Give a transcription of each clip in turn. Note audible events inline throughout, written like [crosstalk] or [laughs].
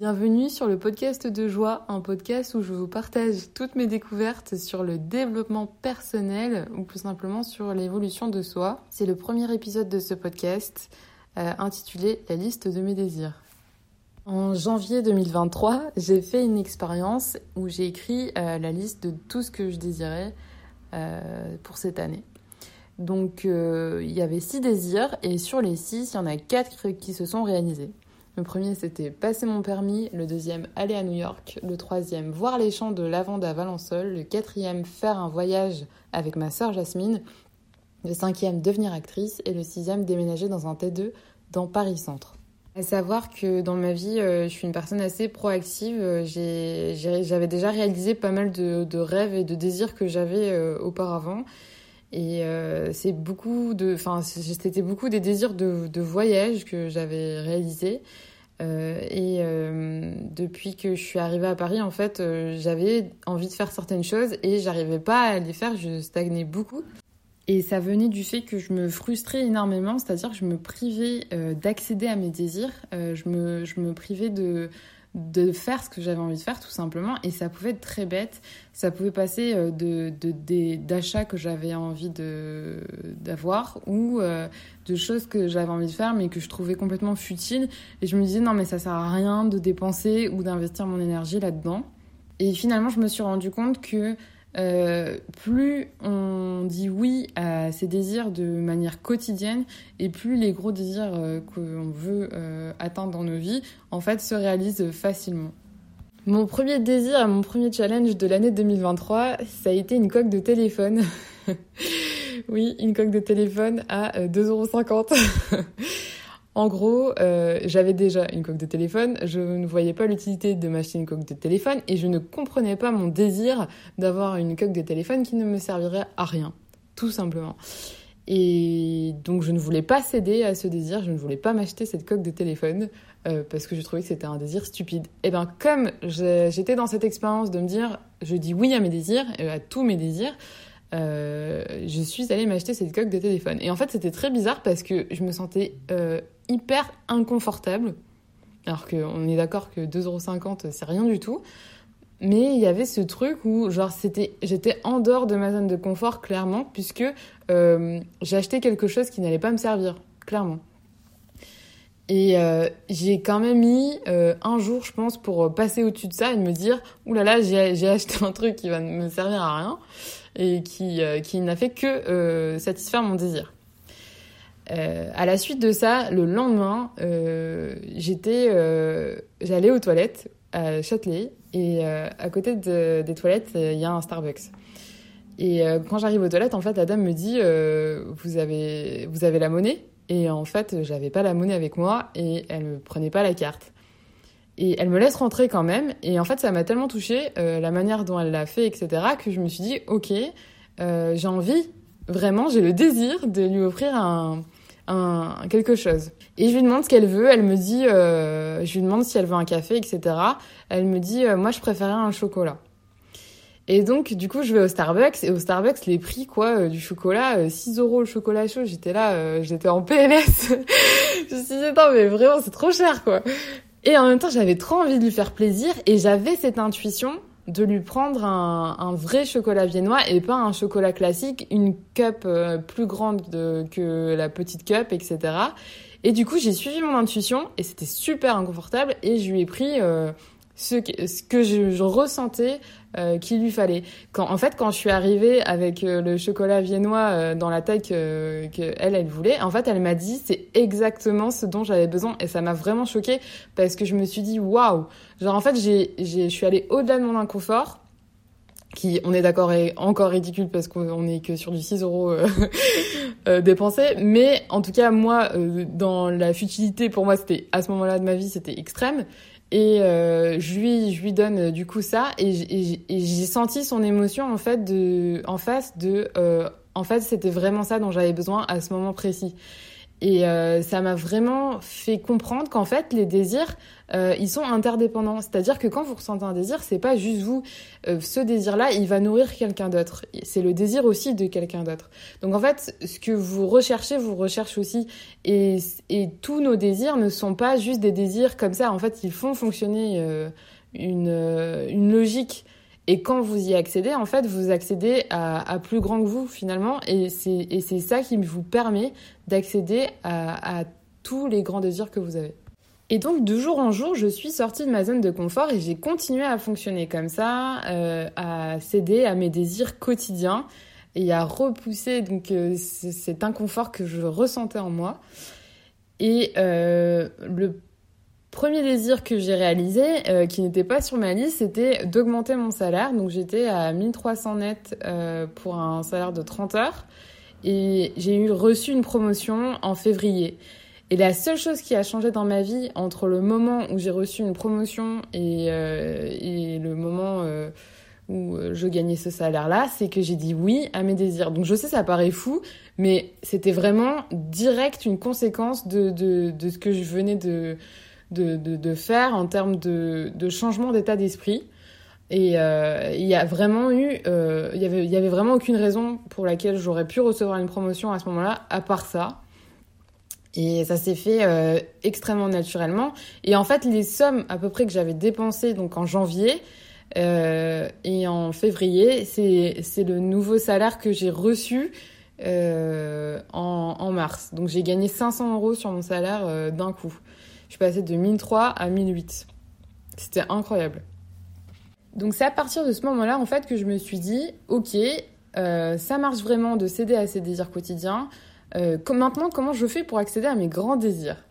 Bienvenue sur le podcast de joie, un podcast où je vous partage toutes mes découvertes sur le développement personnel ou plus simplement sur l'évolution de soi. C'est le premier épisode de ce podcast euh, intitulé La liste de mes désirs. En janvier 2023, j'ai fait une expérience où j'ai écrit euh, la liste de tout ce que je désirais euh, pour cette année. Donc il y avait six désirs et sur les six, il y en a quatre qui se sont réalisés. Le premier, c'était passer mon permis. Le deuxième, aller à New York. Le troisième, voir les champs de lavande à Valençol. Le quatrième, faire un voyage avec ma sœur Jasmine. Le cinquième, devenir actrice. Et le sixième, déménager dans un T2 dans Paris Centre. À savoir que dans ma vie, euh, je suis une personne assez proactive. J'avais déjà réalisé pas mal de, rêves et de désirs que j'avais euh, auparavant. Et euh, c'est beaucoup de, enfin, c'était beaucoup des désirs de, de voyage que j'avais réalisés. Euh, et euh, depuis que je suis arrivée à Paris, en fait, j'avais envie de faire certaines choses et j'arrivais pas à les faire, je stagnais beaucoup. Et ça venait du fait que je me frustrais énormément, c'est-à-dire que je me privais d'accéder à mes désirs, je, me, je me privais de, de faire ce que j'avais envie de faire tout simplement. Et ça pouvait être très bête. Ça pouvait passer euh, de d'achats que j'avais envie de d'avoir ou euh, de choses que j'avais envie de faire mais que je trouvais complètement futiles. Et je me disais non mais ça sert à rien de dépenser ou d'investir mon énergie là-dedans. Et finalement je me suis rendu compte que euh, plus on dit oui à ses désirs de manière quotidienne et plus les gros désirs euh, qu'on veut euh, atteindre dans nos vies, en fait, se réalisent facilement. Mon premier désir mon premier challenge de l'année 2023, ça a été une coque de téléphone. [laughs] oui, une coque de téléphone à 2,50€. [laughs] En gros, euh, j'avais déjà une coque de téléphone, je ne voyais pas l'utilité de m'acheter une coque de téléphone et je ne comprenais pas mon désir d'avoir une coque de téléphone qui ne me servirait à rien, tout simplement. Et donc je ne voulais pas céder à ce désir, je ne voulais pas m'acheter cette coque de téléphone euh, parce que je trouvais que c'était un désir stupide. Et bien comme j'étais dans cette expérience de me dire je dis oui à mes désirs, euh, à tous mes désirs, je suis allée m'acheter cette coque de téléphone. Et en fait, c'était très bizarre parce que je me sentais hyper inconfortable. Alors qu'on est d'accord que 2,50€ c'est rien du tout. Mais il y avait ce truc où, genre, c'était, j'étais en dehors de ma zone de confort, clairement, puisque euh, j'ai acheté quelque chose qui n'allait pas me servir, clairement. Et j'ai quand même mis un jour, je pense, pour passer au-dessus de ça et me dire, oulala, j'ai acheté un truc qui va me servir à rien et qui, euh, qui n'a fait que euh, satisfaire mon désir. Euh, à la suite de ça, le lendemain, euh, j'étais, euh, j'allais aux toilettes à Châtelet et à côté de, des toilettes, il y a un Starbucks. Et quand j'arrive aux toilettes, en fait, la dame me dit vous avez vous avez la monnaie? Et en fait, j'avais pas la monnaie avec moi et elle me prenait pas la carte. Et elle me laisse rentrer quand même. Et en fait, ça m'a tellement touchée, euh, la manière dont elle l'a fait, etc., que je me suis dit, ok, euh, j'ai envie, vraiment, j'ai le désir de lui offrir un, un, quelque chose. Et je lui demande ce qu'elle veut. Elle me dit, euh, je lui demande si elle veut un café, etc. Elle me dit, euh, moi, je préférais un chocolat. Et donc, du coup, je vais au Starbucks. Et au Starbucks, les prix, quoi, euh, du chocolat, 6 euros le chocolat chaud. J'étais là, j'étais en PLS. [laughs] je me suis dit, non, mais vraiment, c'est trop cher, quoi. Et en même temps, j'avais trop envie de lui faire plaisir et j'avais cette intuition de lui prendre un, un, vrai chocolat viennois et pas un chocolat classique, une cup euh, plus grande que la petite cup, etc. Et du coup, j'ai suivi mon intuition et c'était super inconfortable et je lui ai pris euh, ce que, ce que je, je ressentais euh, qu'il lui fallait. Quand, en fait, quand je suis arrivée avec euh, le chocolat viennois euh, dans la taille que, que, elle, elle voulait, en fait, elle m'a dit c'est exactement ce dont j'avais besoin et ça m'a vraiment choquée parce que je me suis dit waouh, genre en fait, j'ai, je suis allée au-delà de mon inconfort qui, on est d'accord, est encore ridicule parce qu'on est que sur du 6 euros [laughs] euh, dépensé. Mais en tout cas, moi, euh, dans la futilité, pour moi, c'était à ce moment-là de ma vie, c'était extrême. Et euh, je lui je lui donne euh, du coup ça et j'ai senti son émotion en fait de en face de euh, en fait c'était vraiment ça dont j'avais besoin à ce moment précis. Et ça m'a vraiment fait comprendre qu'en fait, les désirs, ils sont interdépendants. C'est-à-dire que quand vous ressentez un désir, c'est pas juste vous. ce désir-là, il va nourrir quelqu'un d'autre. C'est le désir aussi de quelqu'un d'autre. Donc en fait, ce que vous recherchez, vous recherchez aussi. Et, et tous nos désirs ne sont pas juste des désirs comme ça. En fait, ils font fonctionner une, une logique et quand vous y accédez, en fait, vous accédez à, plus grand que vous finalement, et c'est ça qui vous permet d'accéder à, tous les grands désirs que vous avez. Et donc, de jour en jour, je suis sortie de ma zone de confort et j'ai continué à fonctionner comme ça, euh, à céder à mes désirs quotidiens et à repousser donc euh, cet inconfort que je ressentais en moi. Et euh, le Premier désir que j'ai réalisé, euh, qui n'était pas sur ma liste, c'était d'augmenter mon salaire. Donc j'étais à 1300 net euh, pour un salaire de 30 heures. Et j'ai eu reçu une promotion en février. Et la seule chose qui a changé dans ma vie entre le moment où j'ai reçu une promotion et, euh, et le moment où je gagnais ce salaire-là, c'est que j'ai dit oui à mes désirs. Donc je sais, ça paraît fou, mais c'était vraiment direct une conséquence de, de, de ce que je venais de de, faire en termes de, changement d'état d'esprit. Et euh, il y a vraiment eu, euh, avait, y avait vraiment aucune raison pour laquelle j'aurais pu recevoir une promotion à ce moment-là, à part ça. Et ça s'est fait euh, extrêmement naturellement. Et en fait, les sommes à peu près que j'avais dépensées donc en janvier et en février, c'est le nouveau salaire que j'ai reçu en mars. Donc j'ai gagné 500 euros sur mon salaire d'un coup. Je suis passée de 1003 à 1008. C'était incroyable. Donc c'est à partir de ce moment-là en fait que je me suis dit, ok, euh, ça marche vraiment de céder à ses désirs quotidiens. Euh, maintenant, comment je fais pour accéder à mes grands désirs?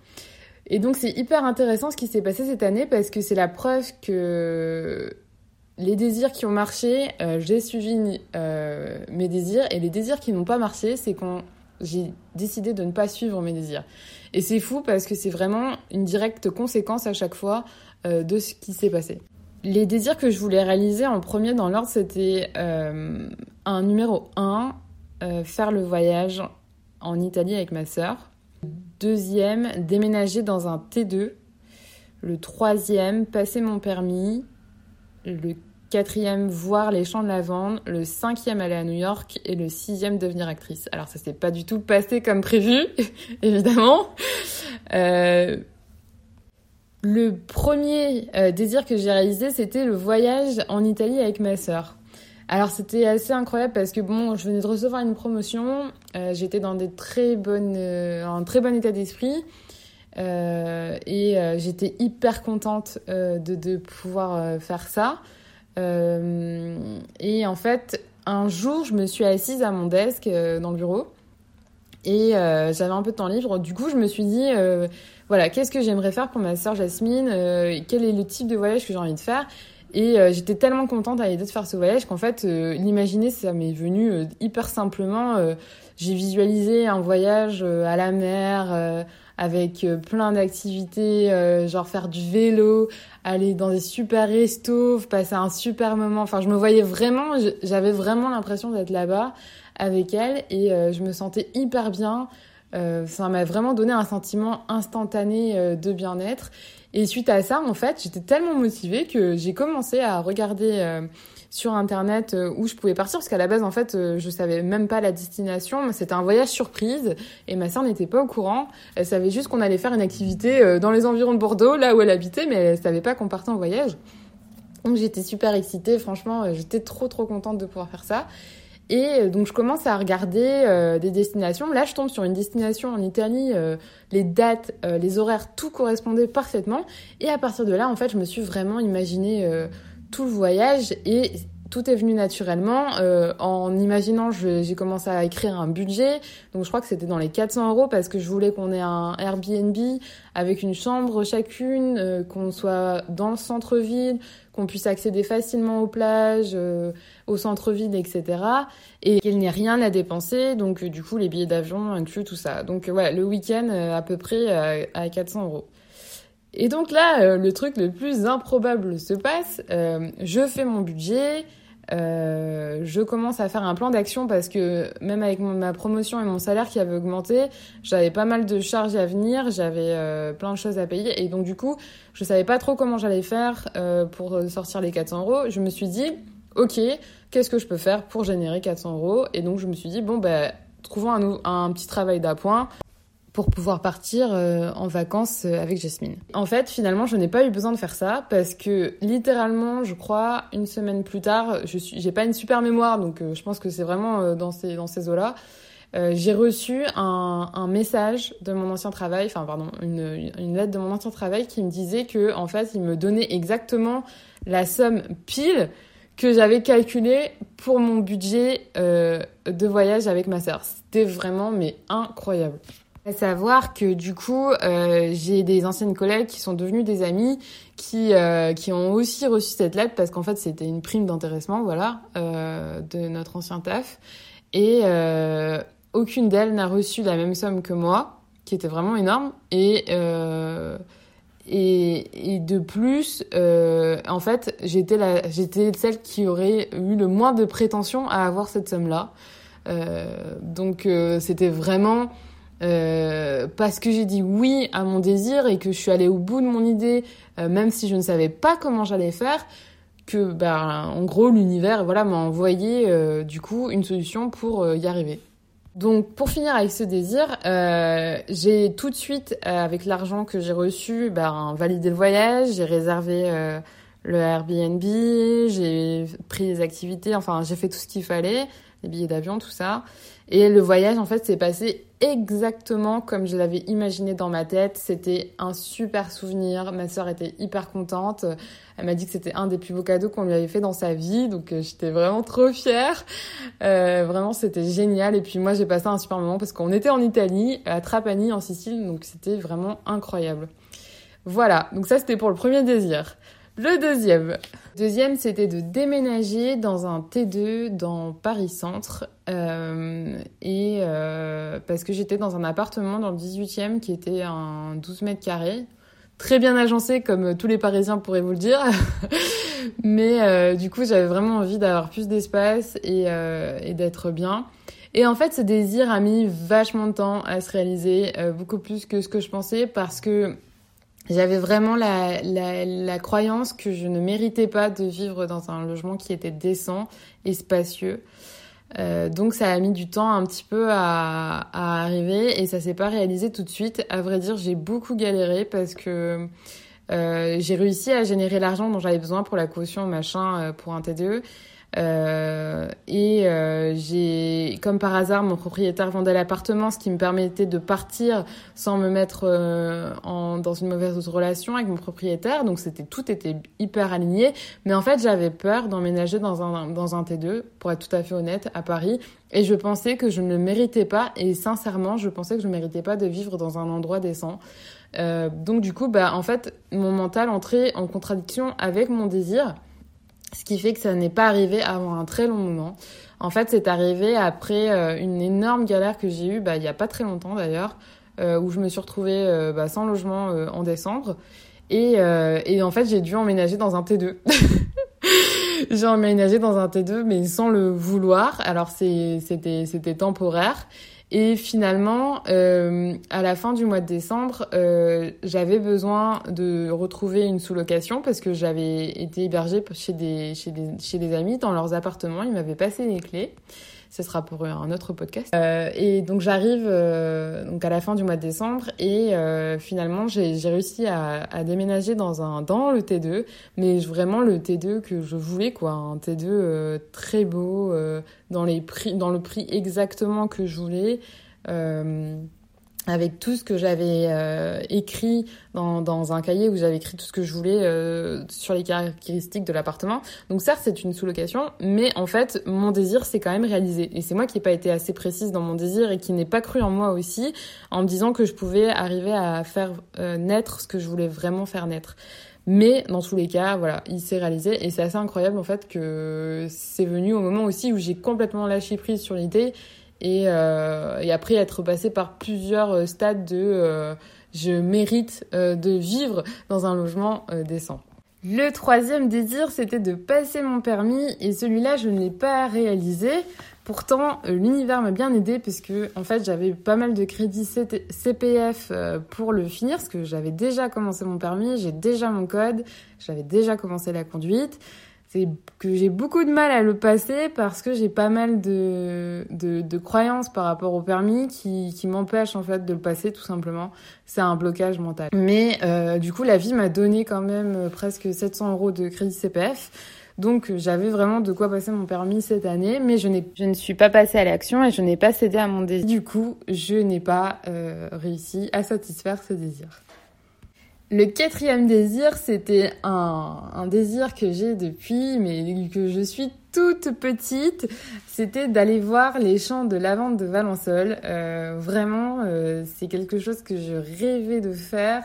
Et donc c'est hyper intéressant ce qui s'est passé cette année parce que c'est la preuve que les désirs qui ont marché, euh, j'ai suivi mes désirs et les désirs qui n'ont pas marché, c'est quand j'ai décidé de ne pas suivre mes désirs. Et c'est fou parce que c'est vraiment une directe conséquence à chaque fois euh, de ce qui s'est passé. Les désirs que je voulais réaliser en premier dans l'ordre, c'était euh, un numéro 1, euh, faire le voyage en Italie avec ma sœur. Deuxième, déménager dans un T2. Le troisième, passer mon permis. Le quatrième, voir les champs de lavande, le cinquième, aller à New York, et le sixième, devenir actrice. Alors ça s'est pas du tout passé comme prévu, [laughs] évidemment. Euh, le premier euh, désir que j'ai réalisé, c'était le voyage en Italie avec ma sœur. Alors c'était assez incroyable parce que bon, je venais de recevoir une promotion, euh, j'étais dans des très bonnes, un très bon état d'esprit. et j'étais hyper contente de, de, pouvoir faire ça. Euh, et en fait, un jour, je me suis assise à mon desk euh, dans le bureau et euh, j'avais un peu de temps libre. Du coup, je me suis dit, voilà, qu'est-ce que j'aimerais faire pour ma sœur Jasmine Quel est le type de voyage que j'ai envie de faire? Et j'étais tellement contente à l'idée de faire ce voyage qu'en fait, l'imaginer, ça m'est venu hyper simplement. j'ai visualisé un voyage à la mer avec plein d'activités, genre faire du vélo, aller dans des super restos, passer un super moment. Enfin, je me voyais vraiment, j'avais vraiment l'impression d'être là-bas avec elle et euh, je me sentais hyper bien. Euh, ça m'a vraiment donné un sentiment instantané euh, de bien-être. Et suite à ça, en fait, j'étais tellement motivée que j'ai commencé à regarder sur internet où je pouvais partir parce qu'à la base en fait je savais même pas la destination. C'était un voyage surprise et ma sœur n'était pas au courant. Elle savait juste qu'on allait faire une activité dans les environs de Bordeaux là où elle habitait mais elle savait pas qu'on partait en voyage. Donc j'étais super excitée. Franchement j'étais trop trop contente de pouvoir faire ça et euh, donc je commence à regarder euh, des destinations. Là, je tombe sur une destination en Italie. Euh, les dates, les horaires, tout correspondait parfaitement. Et à partir de là, en fait, je me suis vraiment imaginé tout le voyage et tout est venu naturellement. en imaginant, j'ai commencé à écrire un budget. Donc je crois que c'était dans les 400 euros parce que je voulais qu'on ait un Airbnb avec une chambre chacune, qu'on soit dans le centre-ville, qu'on puisse accéder facilement aux plages, euh, au centre-ville, etc. Et qu'il n'y ait rien à dépenser, donc euh, du coup les billets d'avion inclus, tout ça. Donc ouais, le week-end euh, à peu près à 400 euros. Et donc là, le truc le plus improbable se passe. je fais mon budget, euh, je commence à faire un plan d'action parce que même avec ma promotion et mon salaire qui avait augmenté, j'avais pas mal de charges à venir, j'avais euh, plein de choses à payer et donc du coup, je savais pas trop comment j'allais faire euh, pour sortir les 400 euros. Je me suis dit, ok, qu'est-ce que je peux faire pour générer 400 euros? Et donc je me suis dit, bon, ben, trouvons un, un petit travail d'appoint pour pouvoir partir euh, en vacances euh, avec Jasmine. En fait, finalement, je n'ai pas eu besoin de faire ça parce que littéralement, je crois, une semaine plus tard, je suis, j'ai pas une super mémoire, donc euh, je pense que c'est vraiment dans ces eaux-là. j'ai reçu un, message de mon ancien travail, enfin pardon, une, lettre de mon ancien travail qui me disait que en fait, il me donnait exactement la somme pile que j'avais calculé pour mon budget de voyage avec ma sœur. C'était vraiment mais incroyable. À savoir que du coup, euh, j'ai des anciennes collègues qui sont devenues des amies, qui euh, qui ont aussi reçu cette lettre parce qu'en fait c'était une prime d'intéressement, voilà, euh, de notre ancien taf, et aucune d'elles n'a reçu la même somme que moi, qui était vraiment énorme, et et, et, de plus, en fait, j'étais la, j'étais celle qui aurait eu le moins de prétention à avoir cette somme-là. Donc c'était vraiment euh, parce que j'ai dit oui à mon désir et que je suis allée au bout de mon idée, euh, même si je ne savais pas comment j'allais faire, que bah, en gros l'univers voilà m'a envoyé euh, du coup une solution pour y arriver. Donc pour finir avec ce désir, j'ai tout de suite avec l'argent que j'ai reçu, bah, validé le voyage, j'ai réservé le Airbnb, j'ai pris les activités, enfin j'ai fait tout ce qu'il fallait, les billets d'avion, tout ça. Et le voyage, en fait, s'est passé exactement comme je l'avais imaginé dans ma tête. C'était un super souvenir. Ma sœur était hyper contente. Elle m'a dit que c'était un des plus beaux cadeaux qu'on lui avait fait dans sa vie. Donc, euh, j'étais vraiment trop fière. Euh, vraiment, c'était génial. Et puis, moi, j'ai passé un super moment parce qu'on était en Italie, à Trapani, en Sicile. Donc, c'était vraiment incroyable. Voilà. Donc, ça, c'était pour le premier désir. Le deuxième. Deuxième, c'était de déménager dans un T2 dans Paris Centre. Euh, et euh, parce que j'étais dans un appartement dans le 18e qui était un 12 mètres carrés. Très bien agencé, comme tous les Parisiens pourraient vous le dire. [laughs] Mais euh, du coup, j'avais vraiment envie d'avoir plus d'espace et, euh, et d'être bien. Et en fait, ce désir a mis vachement de temps à se réaliser, euh, beaucoup plus que ce que je pensais, parce que j'avais vraiment la, la, la, croyance que je ne méritais pas de vivre dans un logement qui était décent et spacieux. Euh, donc ça a mis du temps un petit peu à, à arriver et ça s'est pas réalisé tout de suite. À vrai dire, j'ai beaucoup galéré parce que euh, j'ai réussi à générer l'argent dont j'avais besoin pour la caution machin euh, pour un T2 euh, et euh, j'ai, comme par hasard, mon propriétaire vendait l'appartement, ce qui me permettait de partir sans me mettre euh, en, dans une mauvaise relation avec mon propriétaire. Donc c'était tout était hyper aligné. Mais en fait, j'avais peur d'emménager dans un dans un T2, pour être tout à fait honnête, à Paris. Et je pensais que je ne le méritais pas. Et sincèrement, je pensais que je ne méritais pas de vivre dans un endroit décent. Euh, donc du coup, bah en fait, mon mental entrait en contradiction avec mon désir. Ce qui fait que ça n'est pas arrivé avant un très long moment. En fait, c'est arrivé après euh, une énorme galère que j'ai eue, bah, il y a pas très longtemps d'ailleurs, euh, où je me suis retrouvée euh, bah, sans logement en décembre. Et, et en fait, j'ai dû emménager dans un T2. [laughs] j'ai emménagé dans un T2, mais sans le vouloir. Alors, c'était temporaire. Et finalement, euh, à la fin du mois de décembre, euh, j'avais besoin de retrouver une sous-location parce que j'avais été hébergée chez des, chez, des, chez des amis dans leurs appartements. Ils m'avaient passé les clés. Ce sera pour un autre podcast. Euh, et donc j'arrive euh, donc à la fin du mois de décembre et euh, finalement j'ai réussi à, à, déménager dans un dans le T2, mais vraiment le T2 que je voulais quoi, un T2 euh, très beau dans les prix dans le prix exactement que je voulais avec tout ce que j'avais euh, écrit dans, un cahier où j'avais écrit tout ce que je voulais euh, sur les caractéristiques de l'appartement. Donc certes, c'est une sous-location, mais en fait, mon désir s'est quand même réalisé. Et c'est moi qui n'ai pas été assez précise dans mon désir et qui n'ai pas cru en moi aussi, en me disant que je pouvais arriver à faire euh, naître ce que je voulais vraiment faire naître. Mais dans tous les cas, voilà, il s'est réalisé et c'est assez incroyable en fait que c'est venu au moment aussi où j'ai complètement lâché prise sur l'idée et, euh, et après être passé par plusieurs euh, stades de euh, je mérite de vivre dans un logement décent. Le troisième désir, c'était de passer mon permis et celui-là, je ne l'ai pas réalisé. Pourtant, l'univers m'a bien aidé puisque en fait, j'avais pas mal de crédits CPF pour le finir parce que j'avais déjà commencé mon permis, j'ai déjà mon code, j'avais déjà commencé la conduite c'est que j'ai beaucoup de mal à le passer parce que j'ai pas mal de, de, de, croyances par rapport au permis qui, qui m'empêchent en fait de le passer tout simplement. C'est un blocage mental. Mais euh, du coup, la vie m'a donné quand même euh, presque 700 euros de crédit CPF. Donc j'avais vraiment de quoi passer mon permis cette année, mais je, je ne suis pas passée à l'action et je n'ai pas cédé à mon désir. Du coup, je n'ai pas euh, réussi à satisfaire ce désir. Le quatrième désir, c'était un, désir que j'ai depuis, mais que je suis toute petite, c'était d'aller voir les champs de lavande de Valençol. Euh, vraiment, euh, c'est quelque chose que je rêvais de faire.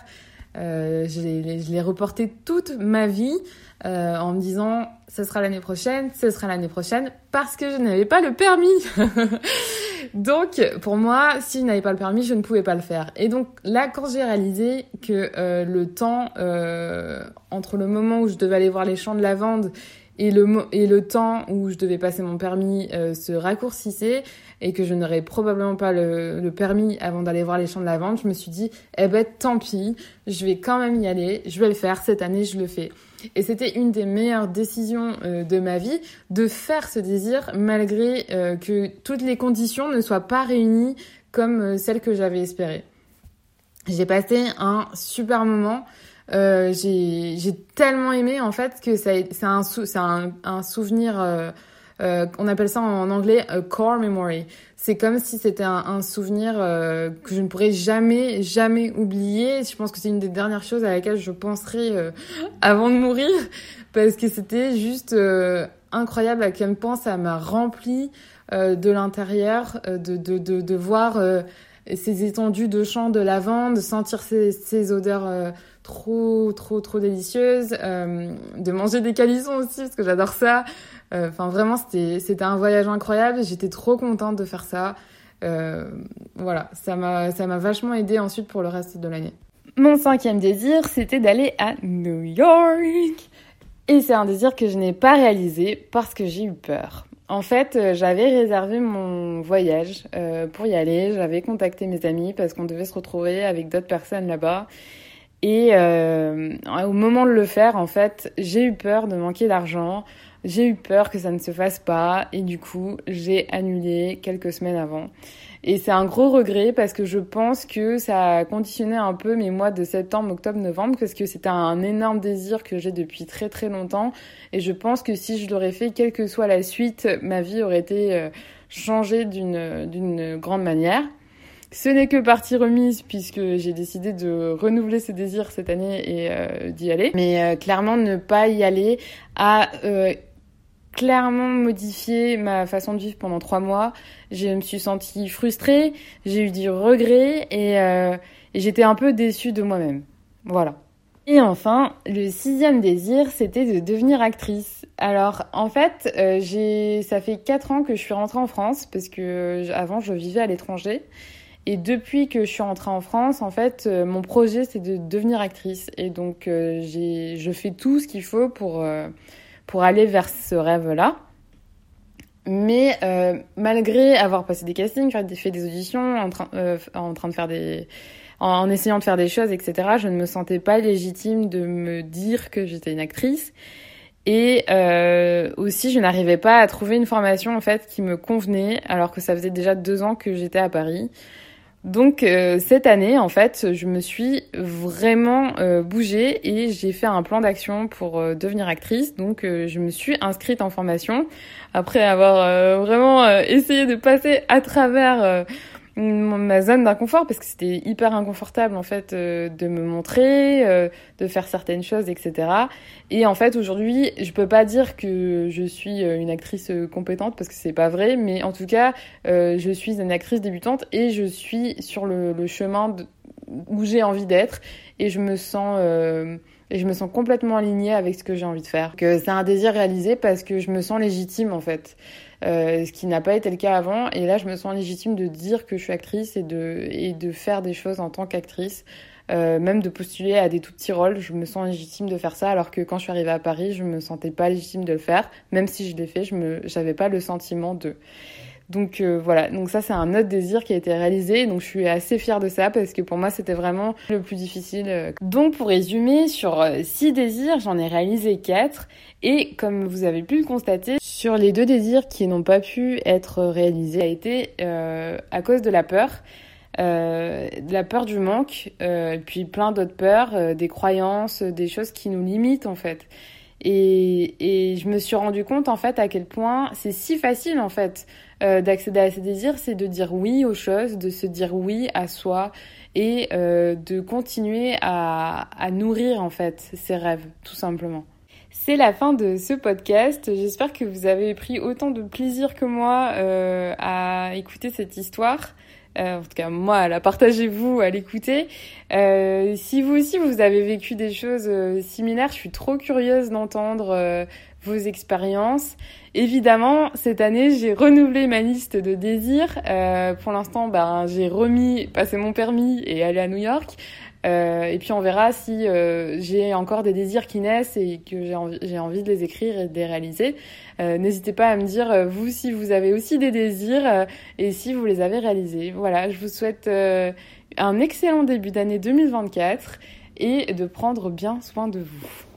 Euh, je l'ai reporté toute ma vie en me disant ce sera l'année prochaine, ce sera l'année prochaine, parce que je n'avais pas le permis. [laughs] donc pour moi, si je n'avais pas le permis, je ne pouvais pas le faire. Et donc là, quand j'ai réalisé que euh, le temps euh, entre le moment où je devais aller voir les champs de lavande et le, et le temps où je devais passer mon permis euh, se raccourcissait et que je n'aurais probablement pas le, le permis avant d'aller voir les champs de lavande, je me suis dit, eh ben tant pis, je vais quand même y aller, je vais le faire, cette année je le fais. Et c'était une des meilleures décisions euh, de ma vie de faire ce désir malgré euh, que toutes les conditions ne soient pas réunies comme euh, celles que j'avais espérées. J'ai passé un super moment. j'ai tellement aimé en fait que c'est un, souvenir on appelle ça en anglais a core memory. C'est comme si c'était un, souvenir euh, que je ne pourrais jamais, jamais oublier. Je pense que c'est une des dernières choses à laquelle je penserai euh, avant de mourir, parce que c'était juste incroyable à quel point ça m'a rempli de l'intérieur, de, de, de, de, voir ces étendues de champs de lavande, de sentir ces, ces odeurs trop, trop, trop délicieuses, de manger des calissons aussi, parce que j'adore ça. Euh, enfin, vraiment, c'était un voyage incroyable. J'étais trop contente de faire ça. Euh, voilà, ça m'a vachement aidé ensuite pour le reste de l'année. Mon cinquième désir, c'était d'aller à New York. Et c'est un désir que je n'ai pas réalisé parce que j'ai eu peur. En fait, euh, j'avais réservé mon voyage pour y aller. J'avais contacté mes amis parce qu'on devait se retrouver avec d'autres personnes là-bas. Et au moment de le faire, en fait, j'ai eu peur de manquer d'argent. J'ai eu peur que ça ne se fasse pas et du coup, j'ai annulé quelques semaines avant. Et c'est un gros regret parce que je pense que ça a conditionné un peu mes mois de septembre, octobre, novembre parce que c'était un énorme désir que j'ai depuis très très longtemps et je pense que si je l'aurais fait, quelle que soit la suite, ma vie aurait été euh, changée d'une grande manière. Ce n'est que partie remise puisque j'ai décidé de renouveler ce désir cette année et euh, d'y aller. Mais euh, clairement, ne pas y aller à clairement modifié ma façon de vivre pendant trois mois. Je me suis sentie frustrée, j'ai eu du regret et, euh, j'étais un peu déçue de moi-même. Voilà. Et enfin, le sixième désir, c'était de devenir actrice. Alors, en fait, euh, j'ai, ça fait quatre ans que je suis rentrée en France parce que euh, avant je vivais à l'étranger. Et depuis que je suis rentrée en France, en fait, euh, mon projet c'est de devenir actrice. Et donc, euh, je fais tout ce qu'il faut pour pour aller vers ce rêve-là. Mais euh, malgré avoir passé des castings, fait des auditions, en train, euh, en train de faire des, en, essayant de faire des choses, etc., je ne me sentais pas légitime de me dire que j'étais une actrice. Et euh, aussi, je n'arrivais pas à trouver une formation en fait qui me convenait, alors que ça faisait déjà deux ans que j'étais à Paris. Donc euh, cette année, en fait, je me suis vraiment euh, bougée et j'ai fait un plan d'action pour euh, devenir actrice. Donc je me suis inscrite en formation après avoir vraiment essayé de passer à travers ma zone d'inconfort parce que c'était hyper inconfortable en fait euh, de me montrer, euh, de faire certaines choses, etc. Et en fait aujourd'hui, je peux pas dire que je suis euh, une actrice compétente parce que c'est pas vrai, mais en tout cas, je suis une actrice débutante et je suis sur le, le chemin où j'ai envie d'être et je me sens et je me sens complètement alignée avec ce que j'ai envie de faire. Que c'est un désir réalisé parce que je me sens légitime en fait. Euh, ce qui n'a pas été le cas avant. Et là, je me sens légitime de dire que je suis actrice et de, et de faire des choses en tant qu'actrice. même de postuler à des tout petits rôles. Je me sens légitime de faire ça, alors que quand je suis arrivée à Paris, je me sentais pas légitime de le faire. Même si je l'ai fait, je me, j'avais pas le sentiment de. Donc euh, voilà, donc ça c'est un autre désir qui a été réalisé, donc je suis assez fière de ça parce que pour moi c'était vraiment le plus difficile. Euh. Donc pour résumer, sur euh, six désirs, j'en ai réalisé quatre et comme vous avez pu le constater, sur les deux désirs qui n'ont pas pu être réalisés, a été à cause de la peur. de la peur du manque, puis plein d'autres peurs, des croyances, des choses qui nous limitent en fait. Et, et je me suis rendu compte en fait à quel point c'est si facile en fait euh, d'accéder à ses désirs, c'est de dire oui aux choses, de se dire oui à soi et euh, de continuer à, nourrir en fait ses rêves, tout simplement. C'est la fin de ce podcast. J'espère que vous avez pris autant de plaisir que moi euh, à écouter cette histoire. En tout cas, moi, la partagez-vous, à l'écouter. Si vous aussi, vous avez vécu des choses similaires, je suis trop curieuse d'entendre vos expériences. Évidemment, cette année, j'ai renouvelé ma liste de désirs. Euh, pour l'instant, ben, j'ai remis, passé mon permis et aller à New York. Euh, et puis on verra si euh, j'ai encore des désirs qui naissent et que j'ai envie, envie de les écrire et de les réaliser. Euh, N'hésitez pas à me dire, euh, vous, si vous avez aussi des désirs euh, et si vous les avez réalisés. Voilà, je vous souhaite un excellent début d'année 2024 et de prendre bien soin de vous.